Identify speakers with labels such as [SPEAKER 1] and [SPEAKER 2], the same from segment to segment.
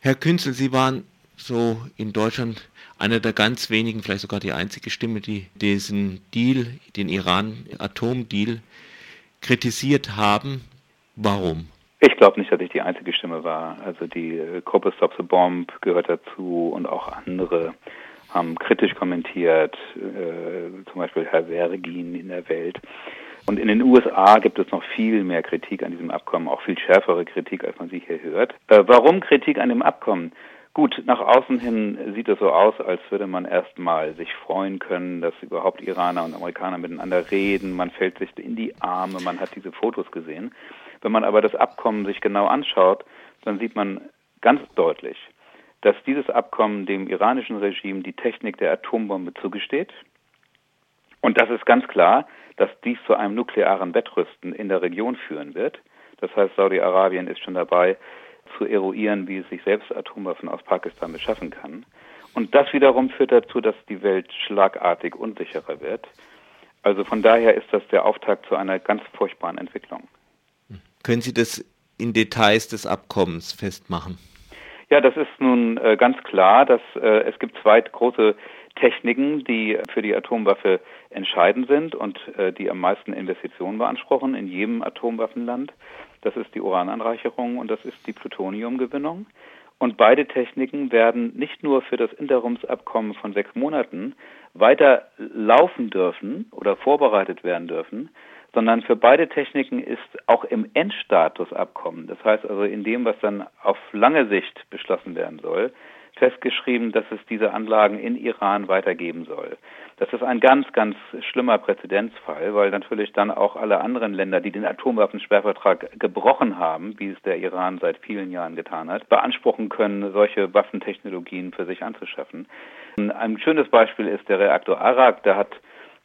[SPEAKER 1] Herr Künzel, Sie waren so in Deutschland einer der ganz wenigen, vielleicht sogar die einzige Stimme, die diesen Deal, den Iran-Atomdeal kritisiert haben. Warum?
[SPEAKER 2] Ich glaube nicht, dass ich die einzige Stimme war. Also die äh, Gruppe Stop the Bomb gehört dazu und auch andere haben kritisch kommentiert, äh, zum Beispiel Herr Vergin in der Welt. Und in den USA gibt es noch viel mehr Kritik an diesem Abkommen, auch viel schärfere Kritik, als man sie hier hört. Äh, warum Kritik an dem Abkommen? Gut, nach außen hin sieht es so aus, als würde man erstmal sich freuen können, dass überhaupt Iraner und Amerikaner miteinander reden. Man fällt sich in die Arme, man hat diese Fotos gesehen. Wenn man aber das Abkommen sich genau anschaut, dann sieht man ganz deutlich, dass dieses Abkommen dem iranischen Regime die Technik der Atombombe zugesteht. Und das ist ganz klar, dass dies zu einem nuklearen Wettrüsten in der Region führen wird. Das heißt, Saudi-Arabien ist schon dabei, zu eruieren, wie es sich selbst Atomwaffen aus Pakistan beschaffen kann. Und das wiederum führt dazu, dass die Welt schlagartig unsicherer wird. Also von daher ist das der Auftakt zu einer ganz furchtbaren Entwicklung.
[SPEAKER 1] Können Sie das in Details des Abkommens festmachen?
[SPEAKER 2] Ja, das ist nun äh, ganz klar, dass äh, es gibt zwei große Techniken, die für die Atomwaffe entscheidend sind und äh, die am meisten Investitionen beanspruchen in jedem Atomwaffenland. Das ist die Urananreicherung und das ist die Plutoniumgewinnung. Und beide Techniken werden nicht nur für das Interimsabkommen von sechs Monaten weiter laufen dürfen oder vorbereitet werden dürfen, sondern für beide Techniken ist auch im Endstatusabkommen, das heißt also in dem, was dann auf lange Sicht beschlossen werden soll, festgeschrieben, dass es diese Anlagen in Iran weitergeben soll. Das ist ein ganz, ganz schlimmer Präzedenzfall, weil natürlich dann auch alle anderen Länder, die den Atomwaffensperrvertrag gebrochen haben, wie es der Iran seit vielen Jahren getan hat, beanspruchen können, solche Waffentechnologien für sich anzuschaffen. Ein schönes Beispiel ist der Reaktor Arak. Der hat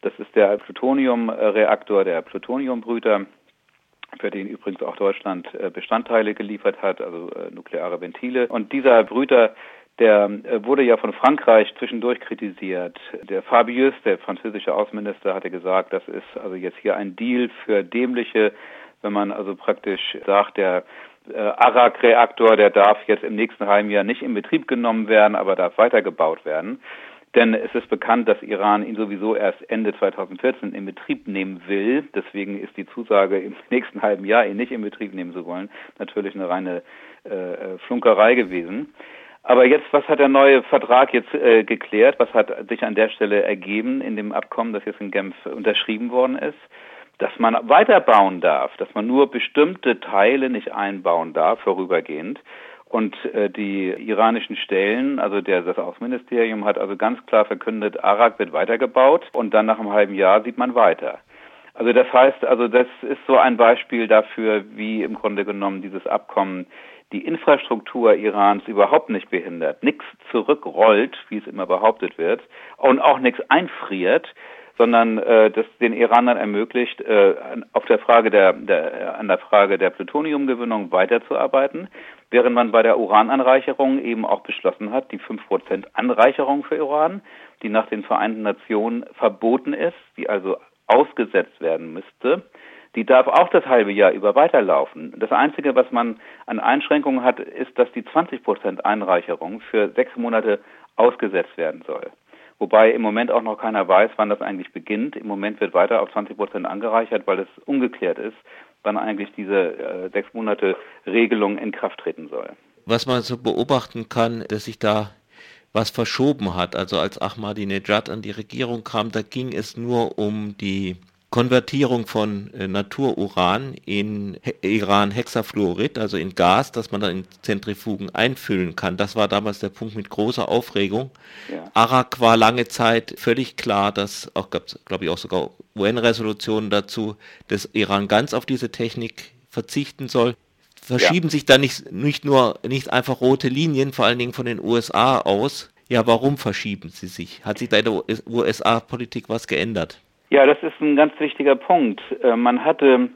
[SPEAKER 2] das ist der Plutoniumreaktor, der Plutoniumbrüter, für den übrigens auch Deutschland äh, Bestandteile geliefert hat, also äh, nukleare Ventile. Und dieser Brüter, der äh, wurde ja von Frankreich zwischendurch kritisiert. Der Fabius, der französische Außenminister, hatte gesagt, das ist also jetzt hier ein Deal für dämliche, wenn man also praktisch sagt, der äh, Arak-Reaktor, der darf jetzt im nächsten halben Jahr nicht in Betrieb genommen werden, aber darf weitergebaut werden. Denn es ist bekannt, dass Iran ihn sowieso erst Ende 2014 in Betrieb nehmen will. Deswegen ist die Zusage, im nächsten halben Jahr ihn nicht in Betrieb nehmen zu wollen, natürlich eine reine äh, Flunkerei gewesen. Aber jetzt, was hat der neue Vertrag jetzt äh, geklärt? Was hat sich an der Stelle ergeben in dem Abkommen, das jetzt in Genf unterschrieben worden ist? Dass man weiterbauen darf, dass man nur bestimmte Teile nicht einbauen darf, vorübergehend. Und äh, die iranischen Stellen, also der, das Außenministerium hat also ganz klar verkündet, Arak wird weitergebaut und dann nach einem halben Jahr sieht man weiter. Also das heißt, also das ist so ein Beispiel dafür, wie im Grunde genommen dieses Abkommen die Infrastruktur Irans überhaupt nicht behindert, nichts zurückrollt, wie es immer behauptet wird, und auch nichts einfriert, sondern äh, das den Iranern ermöglicht, äh, auf der Frage der, der an der Frage der Plutoniumgewinnung weiterzuarbeiten, während man bei der Urananreicherung eben auch beschlossen hat, die 5% Anreicherung für Uran, die nach den Vereinten Nationen verboten ist, die also ausgesetzt werden müsste, die darf auch das halbe Jahr über weiterlaufen. Das Einzige, was man an Einschränkungen hat, ist, dass die 20% Einreicherung für sechs Monate ausgesetzt werden soll. Wobei im Moment auch noch keiner weiß, wann das eigentlich beginnt. Im Moment wird weiter auf 20 Prozent angereichert, weil es ungeklärt ist, wann eigentlich diese äh, sechs Monate Regelung in Kraft treten soll.
[SPEAKER 1] Was man so beobachten kann, dass sich da was verschoben hat. Also als Ahmadinejad an die Regierung kam, da ging es nur um die Konvertierung von äh, Natururan in He Iran-Hexafluorid, also in Gas, das man dann in Zentrifugen einfüllen kann. Das war damals der Punkt mit großer Aufregung. Ja. Arak war lange Zeit völlig klar, dass auch gab es, glaube ich, auch sogar UN-Resolutionen dazu, dass Iran ganz auf diese Technik verzichten soll. Verschieben ja. sich da nicht, nicht nur nicht einfach rote Linien, vor allen Dingen von den USA aus. Ja, warum verschieben sie sich? Hat sich da in der USA-Politik was geändert?
[SPEAKER 2] Ja, das ist ein ganz wichtiger Punkt. Äh, man hatte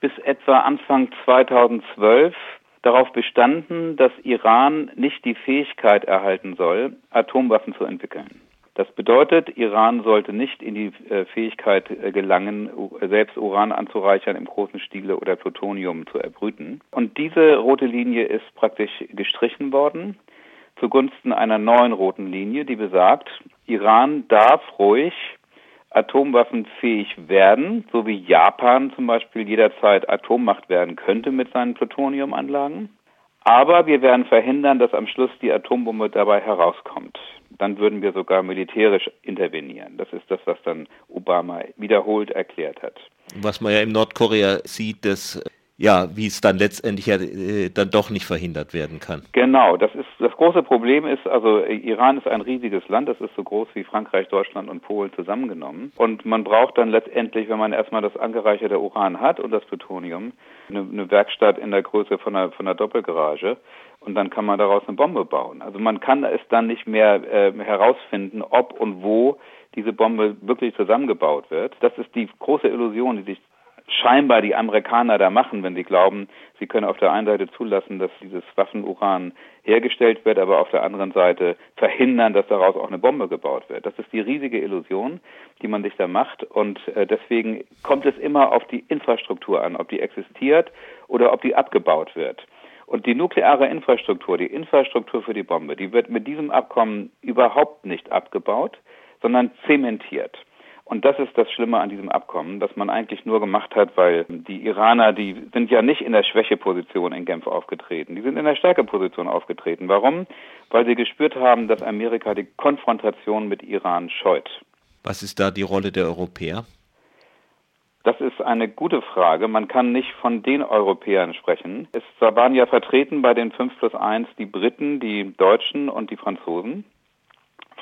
[SPEAKER 2] bis etwa Anfang 2012 darauf bestanden, dass Iran nicht die Fähigkeit erhalten soll, Atomwaffen zu entwickeln. Das bedeutet, Iran sollte nicht in die äh, Fähigkeit äh, gelangen, selbst Uran anzureichern im großen Stile oder Plutonium zu erbrüten. Und diese rote Linie ist praktisch gestrichen worden zugunsten einer neuen roten Linie, die besagt, Iran darf ruhig atomwaffenfähig werden, so wie Japan zum Beispiel jederzeit Atommacht werden könnte mit seinen Plutoniumanlagen. Aber wir werden verhindern, dass am Schluss die Atombombe dabei herauskommt. Dann würden wir sogar militärisch intervenieren. Das ist das, was dann Obama wiederholt erklärt hat.
[SPEAKER 1] Was man ja in Nordkorea sieht, dass ja, wie es dann letztendlich ja äh, dann doch nicht verhindert werden kann.
[SPEAKER 2] Genau, das ist das große Problem ist, also Iran ist ein riesiges Land, das ist so groß wie Frankreich, Deutschland und Polen zusammengenommen. Und man braucht dann letztendlich, wenn man erstmal das angereicherte Uran hat und das Plutonium, eine, eine Werkstatt in der Größe von einer, von einer Doppelgarage und dann kann man daraus eine Bombe bauen. Also man kann es dann nicht mehr äh, herausfinden, ob und wo diese Bombe wirklich zusammengebaut wird. Das ist die große Illusion, die sich scheinbar die Amerikaner da machen, wenn sie glauben, sie können auf der einen Seite zulassen, dass dieses Waffenuran hergestellt wird, aber auf der anderen Seite verhindern, dass daraus auch eine Bombe gebaut wird. Das ist die riesige Illusion, die man sich da macht und äh, deswegen kommt es immer auf die Infrastruktur an, ob die existiert oder ob die abgebaut wird. Und die nukleare Infrastruktur, die Infrastruktur für die Bombe, die wird mit diesem Abkommen überhaupt nicht abgebaut, sondern zementiert. Und das ist das Schlimme an diesem Abkommen, dass man eigentlich nur gemacht hat, weil die Iraner, die sind ja nicht in der Schwächeposition in Genf aufgetreten, die sind in der Stärkeposition aufgetreten. Warum? Weil sie gespürt haben, dass Amerika die Konfrontation mit Iran scheut.
[SPEAKER 1] Was ist da die Rolle der Europäer?
[SPEAKER 2] Das ist eine gute Frage. Man kann nicht von den Europäern sprechen. Es waren ja vertreten bei den 5 plus 1 die Briten, die Deutschen und die Franzosen.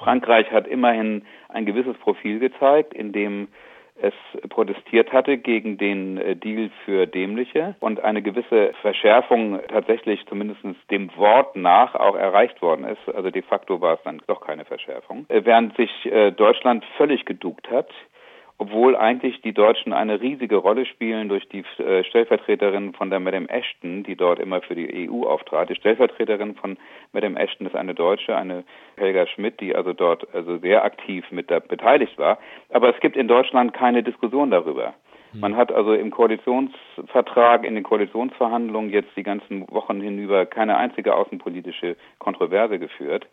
[SPEAKER 2] Frankreich hat immerhin ein gewisses Profil gezeigt, in dem es protestiert hatte gegen den äh, Deal für Dämliche und eine gewisse Verschärfung tatsächlich zumindest dem Wort nach auch erreicht worden ist. Also de facto war es dann doch keine Verschärfung. Äh, während sich äh, Deutschland völlig geduckt hat, obwohl eigentlich die Deutschen eine riesige Rolle spielen durch die äh, Stellvertreterin von der Madame Ashton, die dort immer für die EU auftrat. Die Stellvertreterin von Madame Ashton ist eine Deutsche, eine Helga Schmidt, die also dort also sehr aktiv mit da beteiligt war. Aber es gibt in Deutschland keine Diskussion darüber. Hm. Man hat also im Koalitionsvertrag, in den Koalitionsverhandlungen jetzt die ganzen Wochen hinüber keine einzige außenpolitische Kontroverse geführt.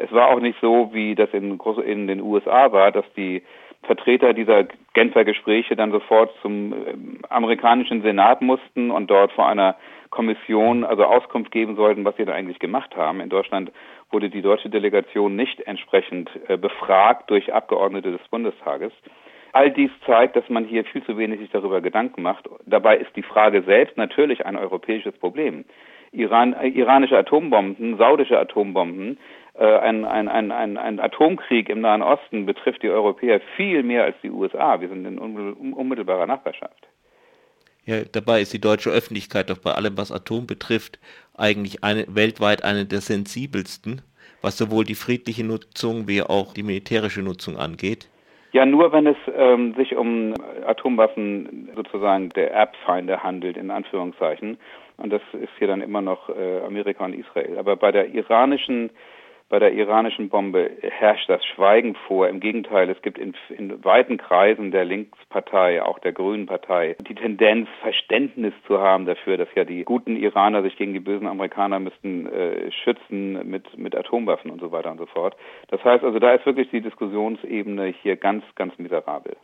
[SPEAKER 2] Es war auch nicht so, wie das in, in den USA war, dass die Vertreter dieser Genfer Gespräche dann sofort zum ähm, amerikanischen Senat mussten und dort vor einer Kommission also Auskunft geben sollten, was sie da eigentlich gemacht haben. In Deutschland wurde die deutsche Delegation nicht entsprechend äh, befragt durch Abgeordnete des Bundestages. All dies zeigt, dass man hier viel zu wenig sich darüber Gedanken macht. Dabei ist die Frage selbst natürlich ein europäisches Problem. Iran, äh, iranische Atombomben, saudische Atombomben ein, ein, ein, ein, ein Atomkrieg im Nahen Osten betrifft die Europäer viel mehr als die USA. Wir sind in unmittelbarer Nachbarschaft.
[SPEAKER 1] Ja, dabei ist die deutsche Öffentlichkeit doch bei allem, was Atom betrifft, eigentlich eine, weltweit eine der sensibelsten, was sowohl die friedliche Nutzung wie auch die militärische Nutzung angeht.
[SPEAKER 2] Ja, nur wenn es ähm, sich um Atomwaffen sozusagen der Erbfeinde handelt, in Anführungszeichen. Und das ist hier dann immer noch äh, Amerika und Israel. Aber bei der iranischen bei der iranischen Bombe herrscht das Schweigen vor. Im Gegenteil, es gibt in, in weiten Kreisen der Linkspartei, auch der Grünen Partei, die Tendenz, Verständnis zu haben dafür, dass ja die guten Iraner sich gegen die bösen Amerikaner müssten äh, schützen mit, mit Atomwaffen und so weiter und so fort. Das heißt also, da ist wirklich die Diskussionsebene hier ganz, ganz miserabel.